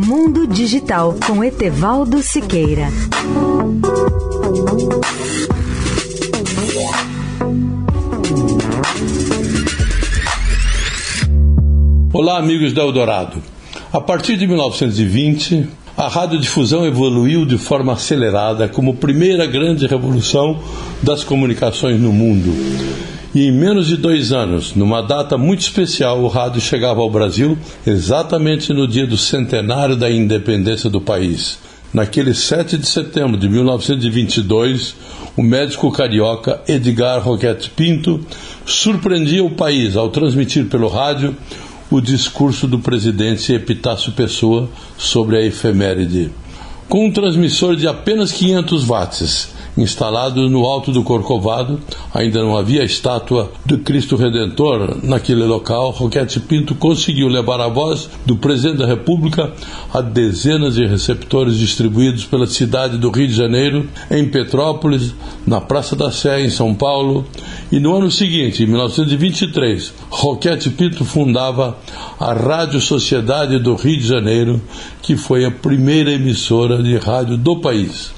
Mundo Digital com Etevaldo Siqueira. Olá, amigos da Eldorado. A partir de 1920, a radiodifusão evoluiu de forma acelerada como primeira grande revolução das comunicações no mundo. E em menos de dois anos, numa data muito especial, o rádio chegava ao Brasil exatamente no dia do centenário da independência do país. Naquele 7 de setembro de 1922, o médico carioca Edgar Roquette Pinto surpreendia o país ao transmitir pelo rádio o discurso do presidente Epitácio Pessoa sobre a efeméride. Com um transmissor de apenas 500 watts, instalado no alto do Corcovado. Ainda não havia estátua do Cristo Redentor naquele local. Roquete Pinto conseguiu levar a voz do presidente da República a dezenas de receptores distribuídos pela cidade do Rio de Janeiro, em Petrópolis, na Praça da Sé, em São Paulo. E no ano seguinte, em 1923, Roquete Pinto fundava a Rádio Sociedade do Rio de Janeiro, que foi a primeira emissora de rádio do país.